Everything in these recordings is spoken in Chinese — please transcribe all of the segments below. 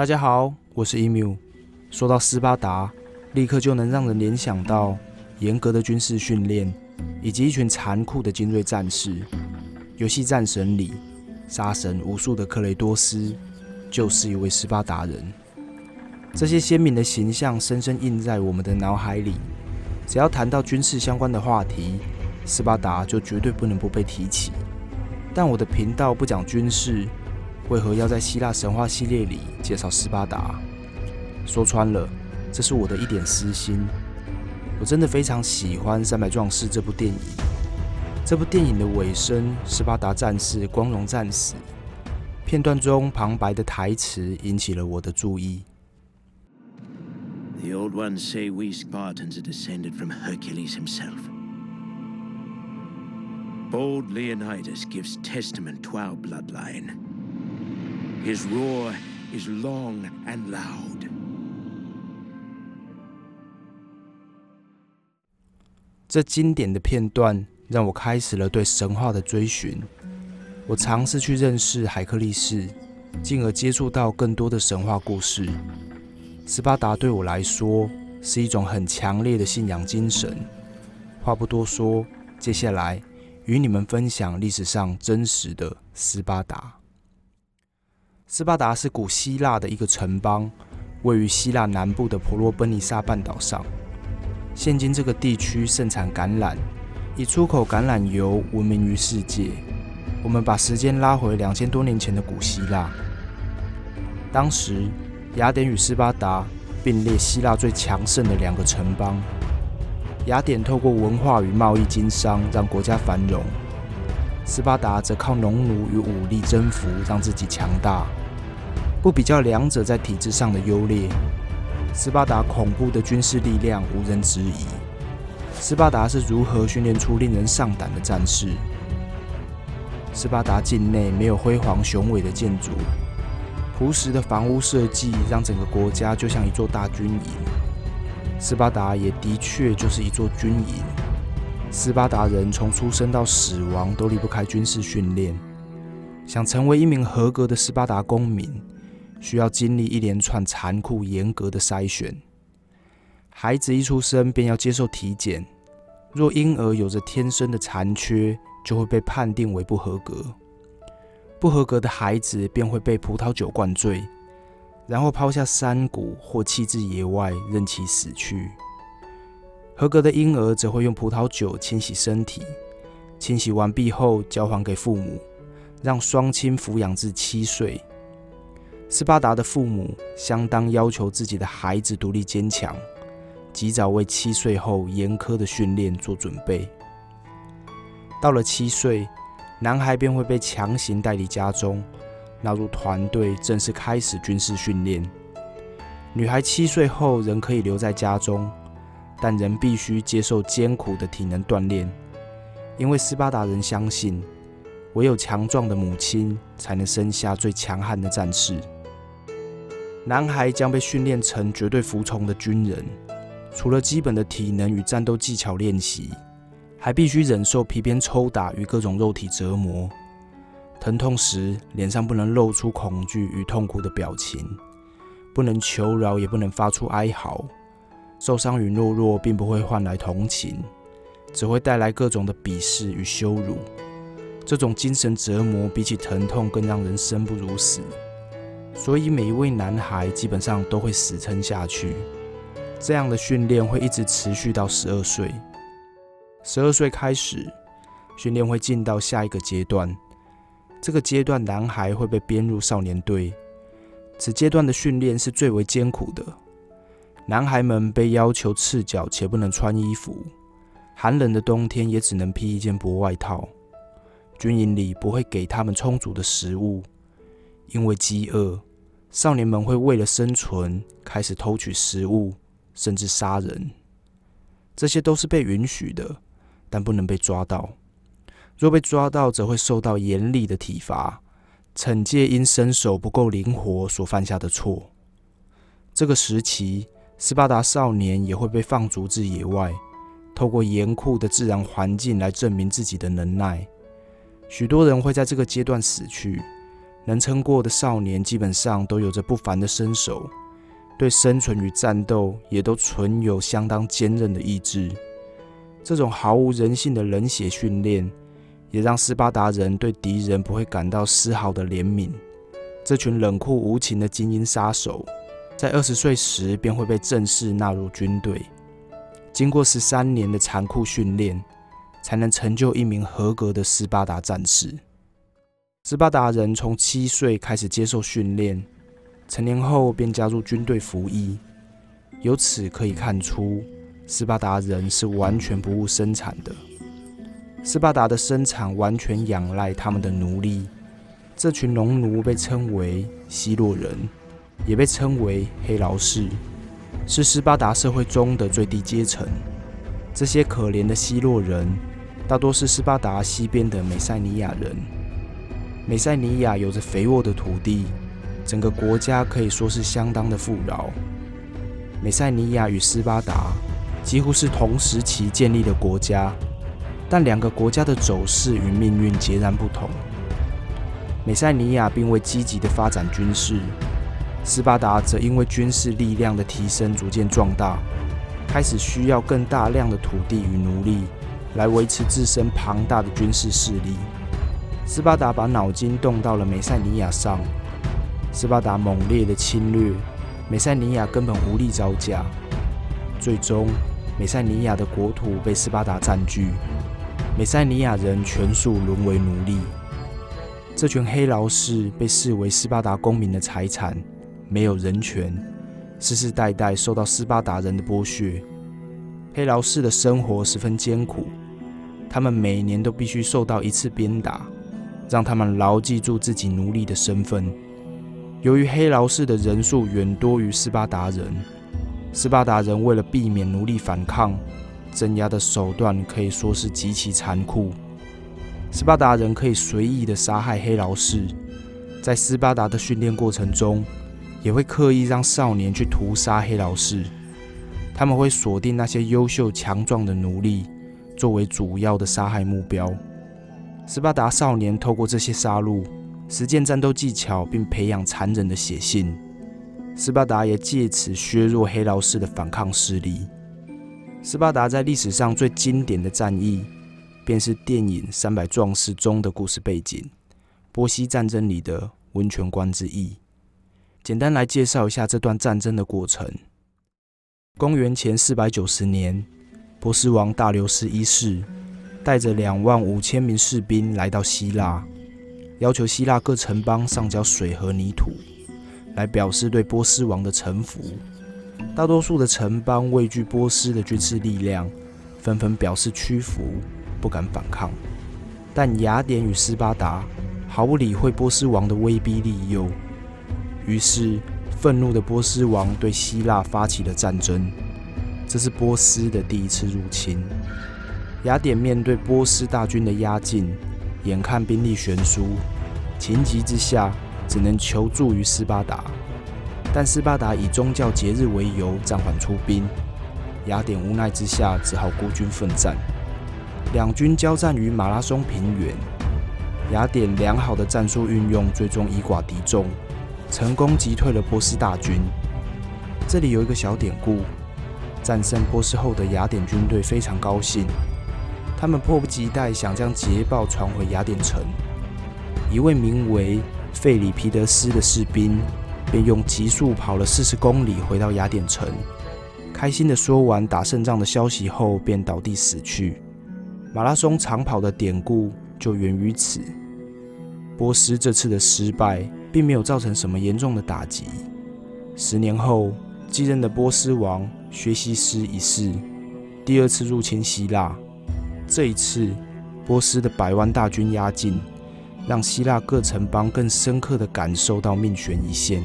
大家好，我是 emu。说到斯巴达，立刻就能让人联想到严格的军事训练，以及一群残酷的精锐战士。游戏《战神》里杀神无数的克雷多斯，就是一位斯巴达人。这些鲜明的形象深深印在我们的脑海里。只要谈到军事相关的话题，斯巴达就绝对不能不被提起。但我的频道不讲军事，为何要在希腊神话系列里介绍斯巴达？说穿了，这是我的一点私心。我真的非常喜欢《三百壮士》这部电影。这部电影的尾声，斯巴达战士光荣战死，片段中旁白的台词引起了我的注意。The old ones say we Spartans are descended from Hercules himself. Bold Leonidas gives testament to our bloodline. His roar is long and loud. 这经典的片段让我开始了对神话的追寻。我尝试去认识海克力士，进而接触到更多的神话故事。斯巴达对我来说是一种很强烈的信仰精神。话不多说，接下来与你们分享历史上真实的斯巴达。斯巴达是古希腊的一个城邦，位于希腊南部的婆罗奔尼撒半岛上。现今这个地区盛产橄榄，以出口橄榄油闻名于世界。我们把时间拉回两千多年前的古希腊，当时。雅典与斯巴达并列希腊最强盛的两个城邦。雅典透过文化与贸易经商让国家繁荣，斯巴达则靠农奴与武力征服让自己强大。不比较两者在体制上的优劣，斯巴达恐怖的军事力量无人质疑。斯巴达是如何训练出令人上胆的战士？斯巴达境内没有辉煌雄伟的建筑。朴实的房屋设计让整个国家就像一座大军营。斯巴达也的确就是一座军营。斯巴达人从出生到死亡都离不开军事训练。想成为一名合格的斯巴达公民，需要经历一连串残酷严格的筛选。孩子一出生便要接受体检，若婴儿有着天生的残缺，就会被判定为不合格。不合格的孩子便会被葡萄酒灌醉，然后抛下山谷或弃置野外，任其死去。合格的婴儿则会用葡萄酒清洗身体，清洗完毕后交还给父母，让双亲抚养至七岁。斯巴达的父母相当要求自己的孩子独立坚强，及早为七岁后严苛的训练做准备。到了七岁。男孩便会被强行带离家中，纳入团队，正式开始军事训练。女孩七岁后仍可以留在家中，但仍必须接受艰苦的体能锻炼，因为斯巴达人相信，唯有强壮的母亲才能生下最强悍的战士。男孩将被训练成绝对服从的军人，除了基本的体能与战斗技巧练习。还必须忍受皮鞭抽打与各种肉体折磨，疼痛时脸上不能露出恐惧与痛苦的表情，不能求饶，也不能发出哀嚎。受伤与懦弱并不会换来同情，只会带来各种的鄙视与羞辱。这种精神折磨比起疼痛更让人生不如死，所以每一位男孩基本上都会死撑下去。这样的训练会一直持续到十二岁。十二岁开始，训练会进到下一个阶段。这个阶段，男孩会被编入少年队。此阶段的训练是最为艰苦的。男孩们被要求赤脚且不能穿衣服，寒冷的冬天也只能披一件薄外套。军营里不会给他们充足的食物，因为饥饿，少年们会为了生存开始偷取食物，甚至杀人。这些都是被允许的。但不能被抓到。若被抓到，则会受到严厉的体罚，惩戒因身手不够灵活所犯下的错。这个时期，斯巴达少年也会被放逐至野外，透过严酷的自然环境来证明自己的能耐。许多人会在这个阶段死去，能撑过的少年基本上都有着不凡的身手，对生存与战斗也都存有相当坚韧的意志。这种毫无人性的冷血训练，也让斯巴达人对敌人不会感到丝毫的怜悯。这群冷酷无情的精英杀手，在二十岁时便会被正式纳入军队。经过十三年的残酷训练，才能成就一名合格的斯巴达战士。斯巴达人从七岁开始接受训练，成年后便加入军队服役。由此可以看出，斯巴达人是完全不务生产的。斯巴达的生产完全仰赖他们的奴隶。这群农奴被称为希洛人，也被称为黑劳士，是斯巴达社会中的最低阶层。这些可怜的希洛人，大多是斯巴达西边的美塞尼亚人。美塞尼亚有着肥沃的土地，整个国家可以说是相当的富饶。美塞尼亚与斯巴达几乎是同时期建立的国家，但两个国家的走势与命运截然不同。美塞尼亚并未积极的发展军事，斯巴达则因为军事力量的提升逐渐壮大，开始需要更大量的土地与奴隶来维持自身庞大的军事势力。斯巴达把脑筋动到了美塞尼亚上，斯巴达猛烈的侵略，美塞尼亚根本无力招架。最终，美塞尼亚的国土被斯巴达占据，美塞尼亚人全数沦为奴隶。这群黑劳士被视为斯巴达公民的财产，没有人权，世世代代受到斯巴达人的剥削。黑劳士的生活十分艰苦，他们每年都必须受到一次鞭打。让他们牢记住自己奴隶的身份。由于黑劳士的人数远多于斯巴达人，斯巴达人为了避免奴隶反抗，镇压的手段可以说是极其残酷。斯巴达人可以随意的杀害黑劳士，在斯巴达的训练过程中，也会刻意让少年去屠杀黑劳士。他们会锁定那些优秀强壮的奴隶，作为主要的杀害目标。斯巴达少年透过这些杀戮，实践战斗技巧，并培养残忍的血性。斯巴达也借此削弱黑劳士的反抗势力。斯巴达在历史上最经典的战役，便是电影《三百壮士》中的故事背景——波西战争里的温泉关之役。简单来介绍一下这段战争的过程：公元前四百九十年，波斯王大流士一世。带着两万五千名士兵来到希腊，要求希腊各城邦上交水和泥土，来表示对波斯王的臣服。大多数的城邦畏惧波斯的军事力量，纷纷表示屈服，不敢反抗。但雅典与斯巴达毫不理会波斯王的威逼利诱，于是愤怒的波斯王对希腊发起了战争。这是波斯的第一次入侵。雅典面对波斯大军的压境，眼看兵力悬殊，情急之下只能求助于斯巴达。但斯巴达以宗教节日为由暂缓出兵，雅典无奈之下只好孤军奋战。两军交战于马拉松平原，雅典良好的战术运用最终以寡敌众，成功击退了波斯大军。这里有一个小典故：战胜波斯后的雅典军队非常高兴。他们迫不及待想将捷报传回雅典城。一位名为费里皮德斯的士兵便用急速跑了四十公里回到雅典城，开心地说完打胜仗的消息后，便倒地死去。马拉松长跑的典故就源于此。波斯这次的失败并没有造成什么严重的打击。十年后，继任的波斯王薛西斯一世第二次入侵希腊。这一次，波斯的百万大军压境，让希腊各城邦更深刻地感受到命悬一线，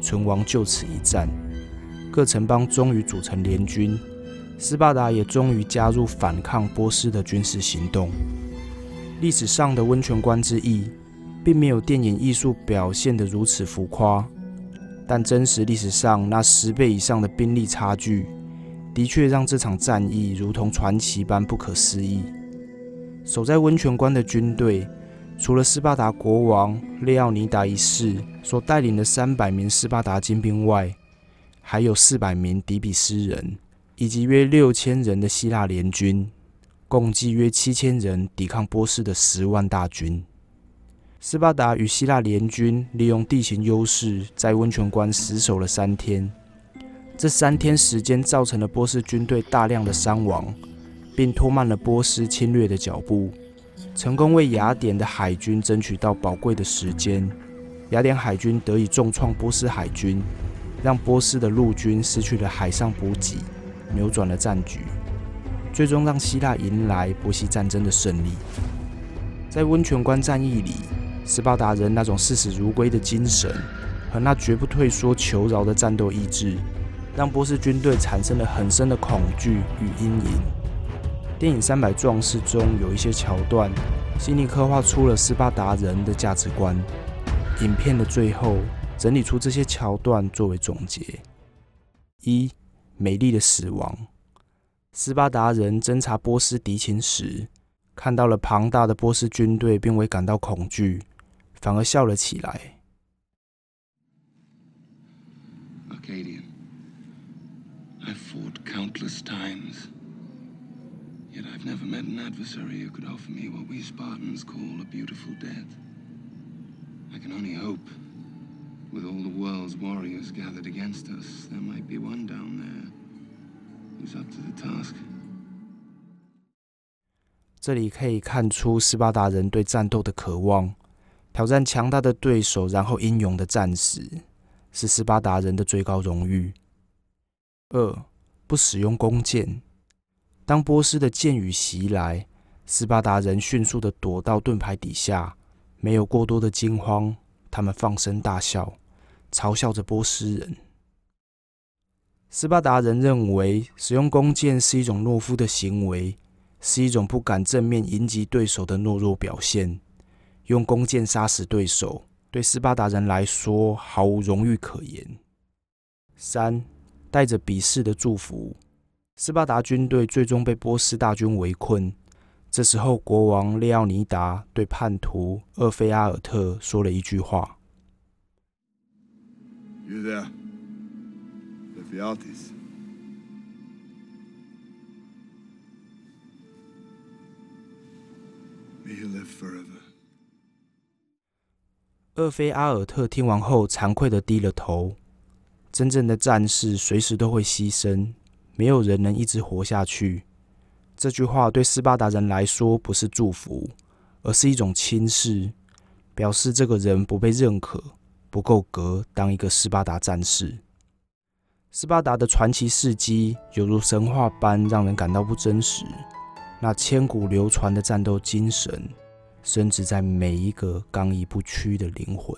存亡就此一战。各城邦终于组成联军，斯巴达也终于加入反抗波斯的军事行动。历史上的温泉关之役，并没有电影艺术表现得如此浮夸，但真实历史上那十倍以上的兵力差距。的确让这场战役如同传奇般不可思议。守在温泉关的军队，除了斯巴达国王列奥尼达一世所带领的三百名斯巴达精兵外，还有四百名底比斯人，以及约六千人的希腊联军，共计约七千人抵抗波斯的十万大军。斯巴达与希腊联军利用地形优势，在温泉关死守了三天。这三天时间造成了波斯军队大量的伤亡，并拖慢了波斯侵略的脚步。成功为雅典的海军争取到宝贵的时间，雅典海军得以重创波斯海军，让波斯的陆军失去了海上补给，扭转了战局，最终让希腊迎来波西战争的胜利。在温泉关战役里，斯巴达人那种视死如归的精神和那绝不退缩求饶的战斗意志，让波斯军队产生了很深的恐惧与阴影。电影《三百壮士》中有一些桥段，细腻刻画出了斯巴达人的价值观。影片的最后，整理出这些桥段作为总结：一、美丽的死亡。斯巴达人侦察波斯敌情时，看到了庞大的波斯军队，并未感到恐惧，反而笑了起来。Countless times. Yet I've never met an adversary who could offer me what we Spartans call a beautiful death. I can only hope, with all the world's warriors gathered against us, there might be one down there who's up to the task. 这里可以看出斯巴达人对战斗的渴望，挑战强大的对手，然后英勇的战死，是斯巴达人的最高荣誉。二，不使用弓箭。当波斯的箭雨袭来，斯巴达人迅速的躲到盾牌底下，没有过多的惊慌，他们放声大笑，嘲笑着波斯人。斯巴达人认为使用弓箭是一种懦夫的行为，是一种不敢正面迎击对手的懦弱表现。用弓箭杀死对手，对斯巴达人来说毫无荣誉可言。三，带着鄙视的祝福。斯巴达军队最终被波斯大军围困。这时候，国王列奥尼达对叛徒厄菲阿尔特说了一句话：“You there, Ephialtes? May you live forever.” 厄菲阿尔特听完后，惭愧的低了头。真正的战士随时都会牺牲。没有人能一直活下去。这句话对斯巴达人来说不是祝福，而是一种轻视，表示这个人不被认可，不够格当一个斯巴达战士。斯巴达的传奇事迹犹如神话般让人感到不真实。那千古流传的战斗精神，深植在每一个刚毅不屈的灵魂。